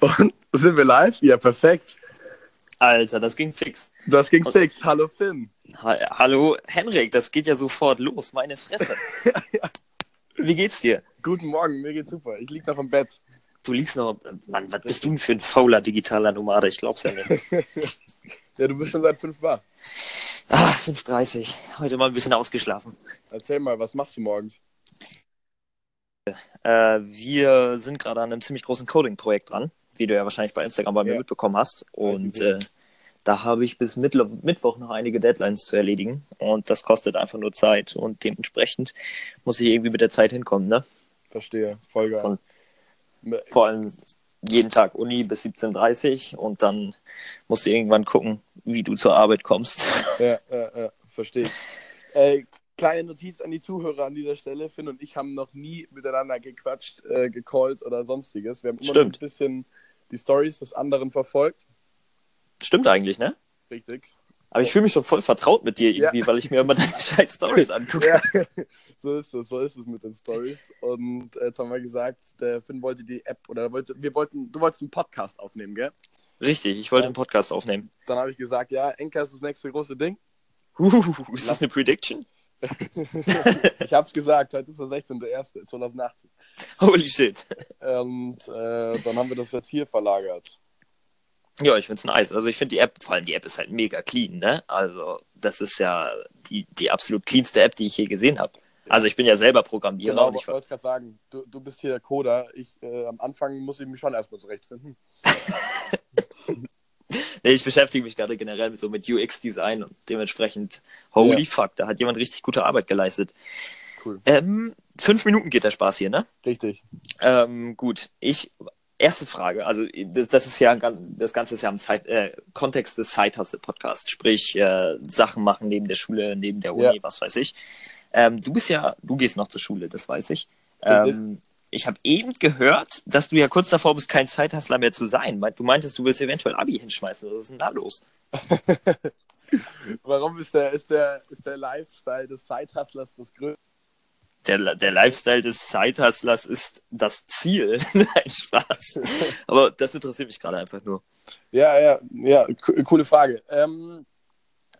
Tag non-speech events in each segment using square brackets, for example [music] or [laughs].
Und sind wir live? Ja, perfekt. Alter, das ging fix. Das ging fix. Hallo Finn. Ha Hallo Henrik, das geht ja sofort los, meine Fresse. [laughs] Wie geht's dir? Guten Morgen, mir geht's super. Ich lieg noch im Bett. Du liegst noch. Mann, was bist du denn für ein fauler digitaler Nomade? Ich glaub's ja nicht. [laughs] ja, du bist schon seit fünf wach. Ah, 5.30. Heute mal ein bisschen ausgeschlafen. Erzähl mal, was machst du morgens? Äh, wir sind gerade an einem ziemlich großen Coding-Projekt dran, wie du ja wahrscheinlich bei Instagram bei mir Ja. mitbekommen hast. Und äh, da habe ich bis Mittlo Mittwoch noch einige Deadlines zu erledigen. Und das kostet einfach nur Zeit. Und dementsprechend muss ich irgendwie mit der Zeit hinkommen, ne? Verstehe, voll geil. Von- Vor allem jeden Tag Uni bis 17.30 Uhr und dann musst du irgendwann gucken, wie du zur Arbeit kommst. Ja, ja, ja, verstehe. Äh, kleine Notiz an die Zuhörer an dieser Stelle. Finn und ich haben noch nie miteinander gequatscht, äh, gecallt oder sonstiges. Wir haben immer nur ein Stimmt. bisschen die Stories des anderen verfolgt. Stimmt eigentlich, ne? Richtig. Aber ich fühle mich schon voll vertraut mit dir irgendwie, weil ich mir immer deine [laughs] scheiß Stories angucke. Ja, so ist es, so ist es mit den Stories. Und äh, jetzt haben wir gesagt, der Finn wollte die App oder wollte, wir wollten, du wolltest einen Podcast aufnehmen, gell? Richtig, ich wollte einen Podcast aufnehmen. Dann habe ich gesagt, ja, Enka ist das nächste große Ding. Uh, ist das eine Prediction? [laughs] ich habe es gesagt, heute ist der 16.01.2018. Holy shit. Und äh, dann haben wir das jetzt hier verlagert. Ja, ich find's nice. Also ich finde die App, vor allem die App ist halt mega clean, ne? Also das ist ja die, die absolut cleanste App, die ich je gesehen habe. Also ich bin ja selber Programmierer Genau, ich wollte gerade sagen, du, du bist hier der Coder. Ich, äh, am Anfang muss ich mich schon erstmal zurechtfinden. [laughs] [laughs] Nee, ich beschäftige mich gerade generell mit so mit UX-Design und dementsprechend, holy Ja. fuck, da hat jemand richtig gute Arbeit geleistet. Cool. Ähm, fünf Minuten geht der Spaß hier, ne? Richtig. Ähm, gut, ich, erste Frage, also das, das ist ja, das Ganze ist ja im Zeit, äh, Kontext des Side-Hustle-Podcasts, sprich äh, Sachen machen neben der Schule, neben der Uni, Ja. was weiß ich. Ähm, du bist ja, du gehst noch zur Schule, das weiß ich. Ähm, ich habe eben gehört, dass du ja kurz davor bist, kein Zeithustler mehr zu sein. Du meintest, du willst eventuell Abi hinschmeißen. Was ist denn da los? [laughs] Warum ist der, ist der, ist der Lifestyle des Side-Hustlers das größte? Der, der Lifestyle des Zeithustlers ist das Ziel. [laughs] Nein, Spaß. Aber das interessiert mich gerade einfach nur. Ja, ja, ja, co- coole Frage. Ähm,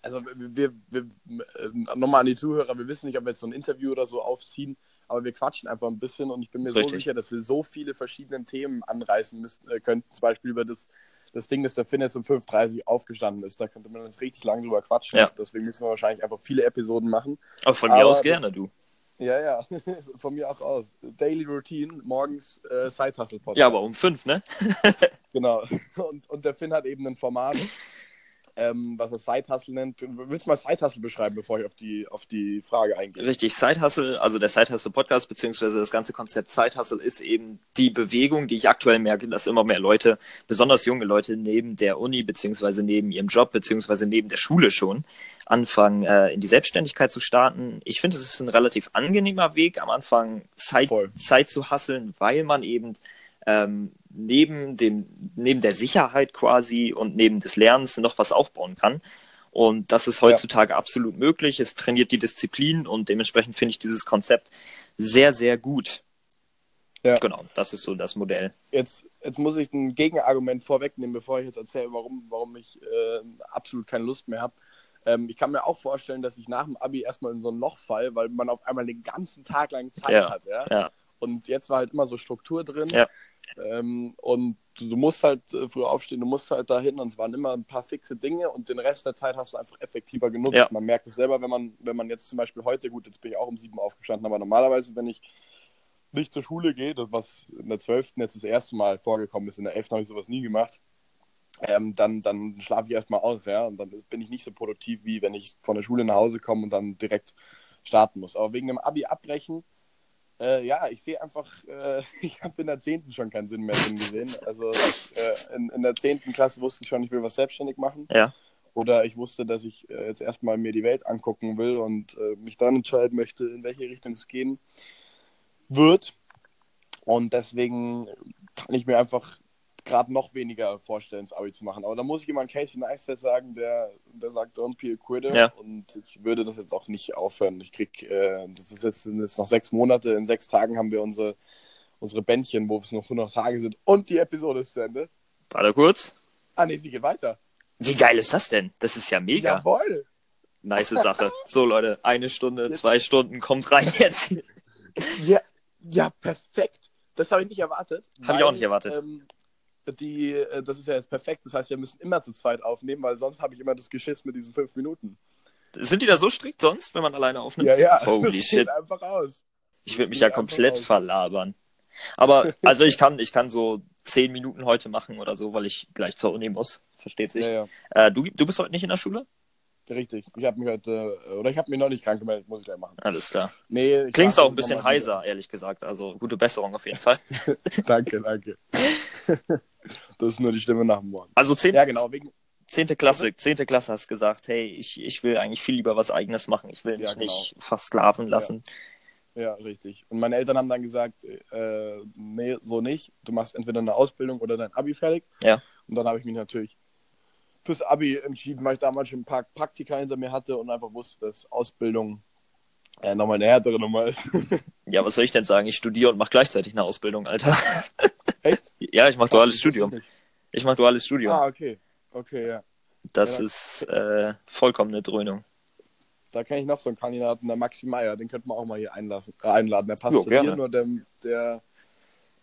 also wir, wir, wir äh, nochmal an die Zuhörer, wir wissen nicht, ob wir jetzt so ein Interview oder so aufziehen, aber wir quatschen einfach ein bisschen und ich bin mir so Richtig. sicher, dass wir so viele verschiedene Themen anreißen müssen, äh, könnten. Zum Beispiel über das, das Ding, dass der Finn jetzt um 5.30 Uhr aufgestanden ist. Da könnte man jetzt richtig lang drüber quatschen. Ja. Deswegen müssen wir wahrscheinlich einfach viele Episoden machen. Aber von mir Aber aus gerne, du. Ja, ja, [laughs] von mir auch aus. Daily Routine, morgens äh, Side Hustle Podcast. Ja, aber um fünf, ne? [laughs] Genau. Und, und der Finn hat eben ein Format, ähm, was er Side Hustle nennt. Willst du mal Side Hustle beschreiben, bevor ich auf die, auf die Frage eingehe? Richtig, Side Hustle, also der Side Hustle Podcast, beziehungsweise das ganze Konzept Side Hustle ist eben die Bewegung, die ich aktuell merke, dass immer mehr Leute, besonders junge Leute, neben der Uni, beziehungsweise neben ihrem Job, beziehungsweise neben der Schule schon, anfangen, äh, in die Selbstständigkeit zu starten. Ich finde, es ist ein relativ angenehmer Weg, am Anfang Zeit. Zeit zu hasseln, weil man eben ähm, neben dem, neben der Sicherheit quasi und neben des Lernens noch was aufbauen kann. Und das ist heutzutage absolut möglich. Es trainiert die Disziplin und dementsprechend finde ich dieses Konzept sehr, sehr gut. Ja. Genau, das ist so das Modell. Jetzt, jetzt muss ich ein Gegenargument vorwegnehmen, bevor ich jetzt erzähle, warum, warum ich äh, absolut keine Lust mehr habe. Ähm, ich kann mir auch vorstellen, dass ich nach dem Abi erstmal in so ein Loch fall, weil man auf einmal den ganzen Tag lang Zeit Ja. hat. Ja? Ja, Und jetzt war halt immer so Struktur drin. Ähm, und du, du musst halt äh, früher aufstehen, du musst halt dahin und es waren immer ein paar fixe Dinge und den Rest der Zeit hast du einfach effektiver genutzt. Ja. Man merkt es selber, wenn man, wenn man jetzt zum Beispiel heute, gut, jetzt bin ich auch um sieben aufgestanden, aber normalerweise, wenn ich nicht zur Schule gehe, das was in der 12. jetzt das erste Mal vorgekommen ist, in der 11. habe ich sowas nie gemacht, ähm, dann, dann schlafe ich erstmal aus, ja, und dann bin ich nicht so produktiv, wie wenn ich von der Schule nach Hause komme und dann direkt starten muss. Aber wegen dem Abi abbrechen, äh, ja, ich sehe einfach, äh, [laughs] ich habe in der 10. schon keinen Sinn mehr drin gesehen. Also äh, in, in der 10. Klasse wusste ich schon, ich will was selbstständig machen. ja, Oder ich wusste, dass ich äh, jetzt erstmal mir die Welt angucken will und äh, mich dann entscheiden möchte, in welche Richtung es gehen wird. Und deswegen kann ich mir einfach gerade noch weniger vorstellen, das Abi zu machen. Aber da muss ich immer an Casey Neistat sagen, der, der sagt, don't be a quitter. Ja. Und ich würde das jetzt auch nicht aufhören. Ich krieg, äh, das ist jetzt, sind jetzt noch sechs Monate. In sechs Tagen haben wir unsere, unsere Bändchen, wo es noch 100 Tage sind und die Episode ist zu Ende. Warte kurz. Ah, nee, sie geht weiter. Wie geil ist das denn? Das ist ja mega. Jawohl. Nice Sache. So, Leute, eine Stunde, zwei Stunden, kommt rein jetzt. Ja, ja perfekt. Das habe ich nicht erwartet. Hab ich auch nicht erwartet. Ähm, die, äh, das ist ja jetzt perfekt. Das heißt, wir müssen immer zu zweit aufnehmen, weil sonst habe ich immer das Geschiss mit diesen fünf Minuten. Sind die da so strikt sonst, wenn man alleine aufnimmt? Ja, ja. Holy [laughs] das shit. einfach aus. Ich würde mich ja komplett aus. verlabern. Aber, [laughs] also ich kann, ich kann so zehn Minuten heute machen oder so, weil ich gleich zur Uni muss. Versteht sich. Ja, ja. Äh, du, du bist heute nicht in der Schule? Richtig. Ich habe mich heute, äh, oder ich habe mich noch nicht krank gemeldet, muss ich gleich machen. Alles klar. Nee, Klingst auch ein bisschen heiser, ehrlich gesagt. Also gute Besserung auf jeden Fall. wieder. [laughs] danke, danke. Das ist nur die Stimme nach dem Morgen. Also zehn, Ja, genau. Wegen, zehnte Klasse, zehnte Klasse hast gesagt, hey, ich, ich will eigentlich viel lieber was eigenes machen. Ich will mich Ja, genau. nicht versklaven lassen. ja, richtig. Und meine Eltern haben dann gesagt, äh, nee, so nicht. Du machst entweder eine Ausbildung oder dein Abi fertig. Ja. Und dann habe ich mich natürlich fürs Abi entschieden, weil ich damals schon ein paar Praktika hinter mir hatte und einfach wusste, dass Ausbildung äh, nochmal eine härtere Nummer ist. [laughs] Ja, was soll ich denn sagen? Ich studiere und mache gleichzeitig eine Ausbildung, Alter. Echt? Ja, ich mache duales Studium. ich Ich mache duales Studium. Ah, okay. Okay, ja. Das ja. ist äh, vollkommene Dröhnung. Da kenne ich noch so einen Kandidaten, der Maxi Meier, den könnte man auch mal hier einlassen, äh, einladen. Der passt Jo, zu gerne. dir, nur der, der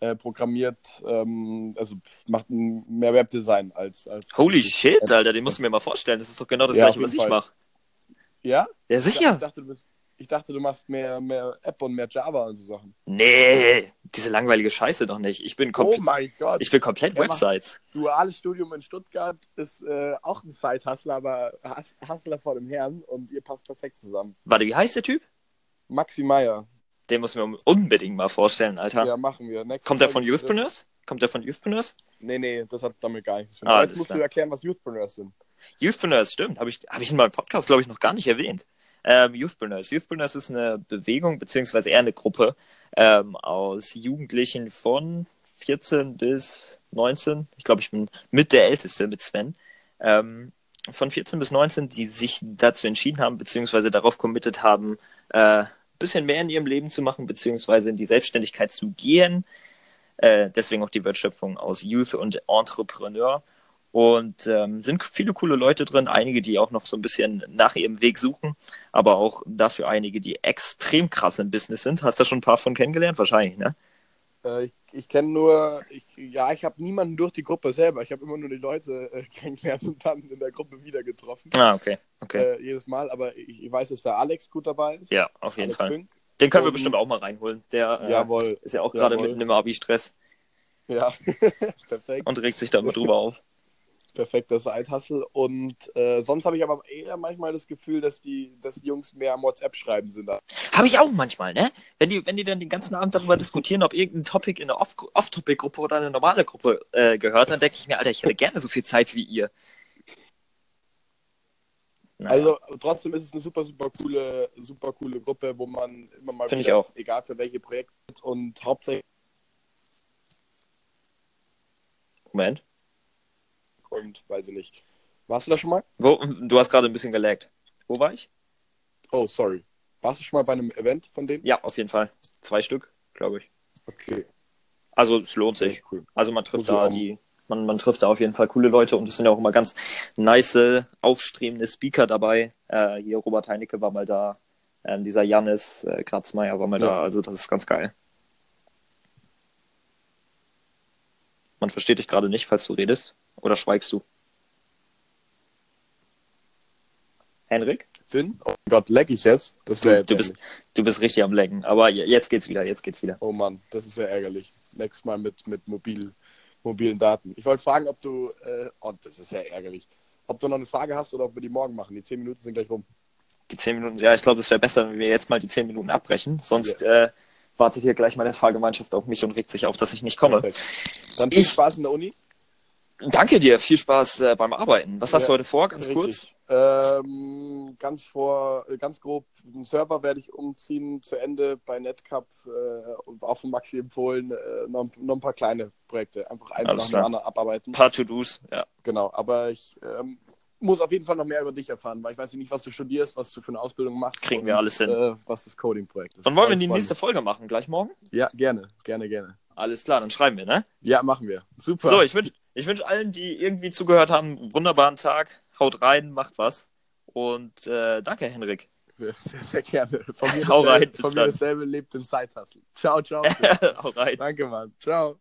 äh, programmiert, ähm, also macht mehr Webdesign als. als Holy shit, Alter, den musst du mir mal vorstellen. Das ist doch genau das Ja, gleiche, was jeden ich Fall. mache. Ja? Ja, Ich sicher. dachte, du bist, ich dachte, du machst mehr, mehr App und mehr Java und so Sachen. Nee, diese langweilige Scheiße doch nicht. Ich bin, Oh kompl mein Gott. ich bin komplett Er Websites. Duales Studium in Stuttgart ist äh, auch ein Side-Hustler, aber Hus- Hustler vor dem Herrn und ihr passt perfekt zusammen. Warte, wie heißt der Typ? Maxi Meier. Den muss mir unbedingt mal vorstellen, Alter. Ja, machen wir. Nächste Kommt der Folge von Youthpreneurs? Kommt der von Youthpreneurs? Nee, nee, das hat damit gar nichts zu tun. Ah, Jetzt musst klar. du erklären, was Youthpreneurs sind. Youthpreneurs, stimmt. Habe ich, hab ich in meinem Podcast, glaube ich, noch gar nicht erwähnt. Ähm, Youthpreneurs. Youthpreneurs ist eine Bewegung, beziehungsweise eher eine Gruppe ähm, aus Jugendlichen von 14 bis 19. Ich glaube, ich bin mit der Älteste, mit Sven. Ähm, von 14 bis 19, die sich dazu entschieden haben, beziehungsweise darauf committed haben, äh, bisschen mehr in ihrem Leben zu machen, beziehungsweise in die Selbstständigkeit zu gehen. Äh, deswegen auch die Wertschöpfung aus Youth und Entrepreneur. Und ähm, sind viele coole Leute drin, einige, die auch noch so ein bisschen nach ihrem Weg suchen, aber auch dafür einige, die extrem krass im Business sind. Hast du schon ein paar von kennengelernt? Wahrscheinlich, ne? Äh, ich ich kenne nur, ich, ja, ich habe niemanden durch die Gruppe selber. Ich habe immer nur die Leute äh, [laughs] kennengelernt und dann in der Gruppe wieder getroffen. Ah, okay. Okay. Äh, jedes Mal, aber ich, ich weiß, dass der Alex gut dabei ist. ja, auf jeden Alex Fall. Pünk. Den können wir Und- bestimmt auch mal reinholen. Der äh, Jawohl. ist ja auch gerade mitten im Abi-Stress Ja, [laughs] perfekt. und regt sich da immer drüber auf. Perfekter Side-Hustle. Und äh, sonst habe ich aber eher manchmal das Gefühl, dass die, dass die Jungs mehr am WhatsApp schreiben sind. Habe ich auch manchmal, ne? Wenn die, wenn die dann den ganzen Abend darüber diskutieren, ob irgendein Topic in eine Off- Off-Topic-Gruppe oder eine normale Gruppe äh, gehört, dann denke ich mir, Alter, ich hätte gerne so viel Zeit wie ihr. Naja. Also trotzdem ist es eine super, super coole, super coole Gruppe, wo man immer mal Finde ich wieder, auch. egal für welche Projekte und hauptsächlich Moment. Und weiß ich nicht. Warst du da schon mal? Wo, du hast gerade ein bisschen gelaggt. Wo war ich? Oh, sorry. Warst du schon mal bei einem Event von denen? Ja, auf jeden Fall. Zwei Stück, glaube ich. Okay. Also es lohnt sich. Cool. Also man trifft ich da die, man, man trifft da auf jeden Fall coole Leute und es sind ja auch immer ganz nice, aufstrebende Speaker dabei. Äh, hier Robert Heinecke war mal da, ähm, dieser Jannis äh, Kratzmeier war mal Ja. da, also das ist ganz geil. Man versteht dich gerade nicht, falls du redest. Oder schweigst du? Henrik? Finn? Oh Gott, leck ich jetzt? Das Du, wäre du, bist, du bist richtig am Lecken. Aber je- jetzt geht's wieder, jetzt geht's wieder. Oh Mann, das ist ja ärgerlich. Nächstes Mal mit, mit mobil, mobilen Daten. Ich wollte fragen, ob du, äh, oh, das ist ja ärgerlich, ob du noch eine Frage hast oder ob wir die morgen machen. Die zehn Minuten sind gleich rum. Die zehn Minuten, ja, ich glaube, es wäre besser, wenn wir jetzt mal die zehn Minuten abbrechen. Sonst äh, wartet hier gleich meine Fahrgemeinschaft auf mich und regt sich auf, dass ich nicht komme. Perfekt. Dann viel Ich- Spaß in der Uni. Danke dir, viel Spaß äh, beim Arbeiten. Was hast Ja, du heute vor, ganz kurz? Richtig. Ähm, ganz vor, äh, ganz grob, den Server werde ich umziehen zu Ende bei Netcup, äh, auch von Maxi empfohlen, äh, noch, noch ein paar kleine Projekte, einfach eins Alles nach dem anderen abarbeiten. Ein paar To-Dos, ja. Genau, aber ich ähm, muss auf jeden Fall noch mehr über dich erfahren, weil ich weiß nicht, was du studierst, was du für eine Ausbildung machst. Kriegen wir alles hin. Äh, was das Coding-Projekt ist. Wann wollen wir die nächste Folge machen? Gleich morgen? Ja, gerne, gerne, gerne. Alles klar, dann schreiben wir, ne? Ja, machen wir. Super. So, ich wünsche ich wünsch allen, die irgendwie zugehört haben, einen wunderbaren Tag. Haut rein, macht was. Und äh, danke, Henrik. Sehr, sehr gerne. Von mir [laughs] Hau rein, dasselbe, von mir dasselbe lebt im Side-Hustle. Ciao, ciao. [laughs] Hau rein. Danke, Mann. Ciao.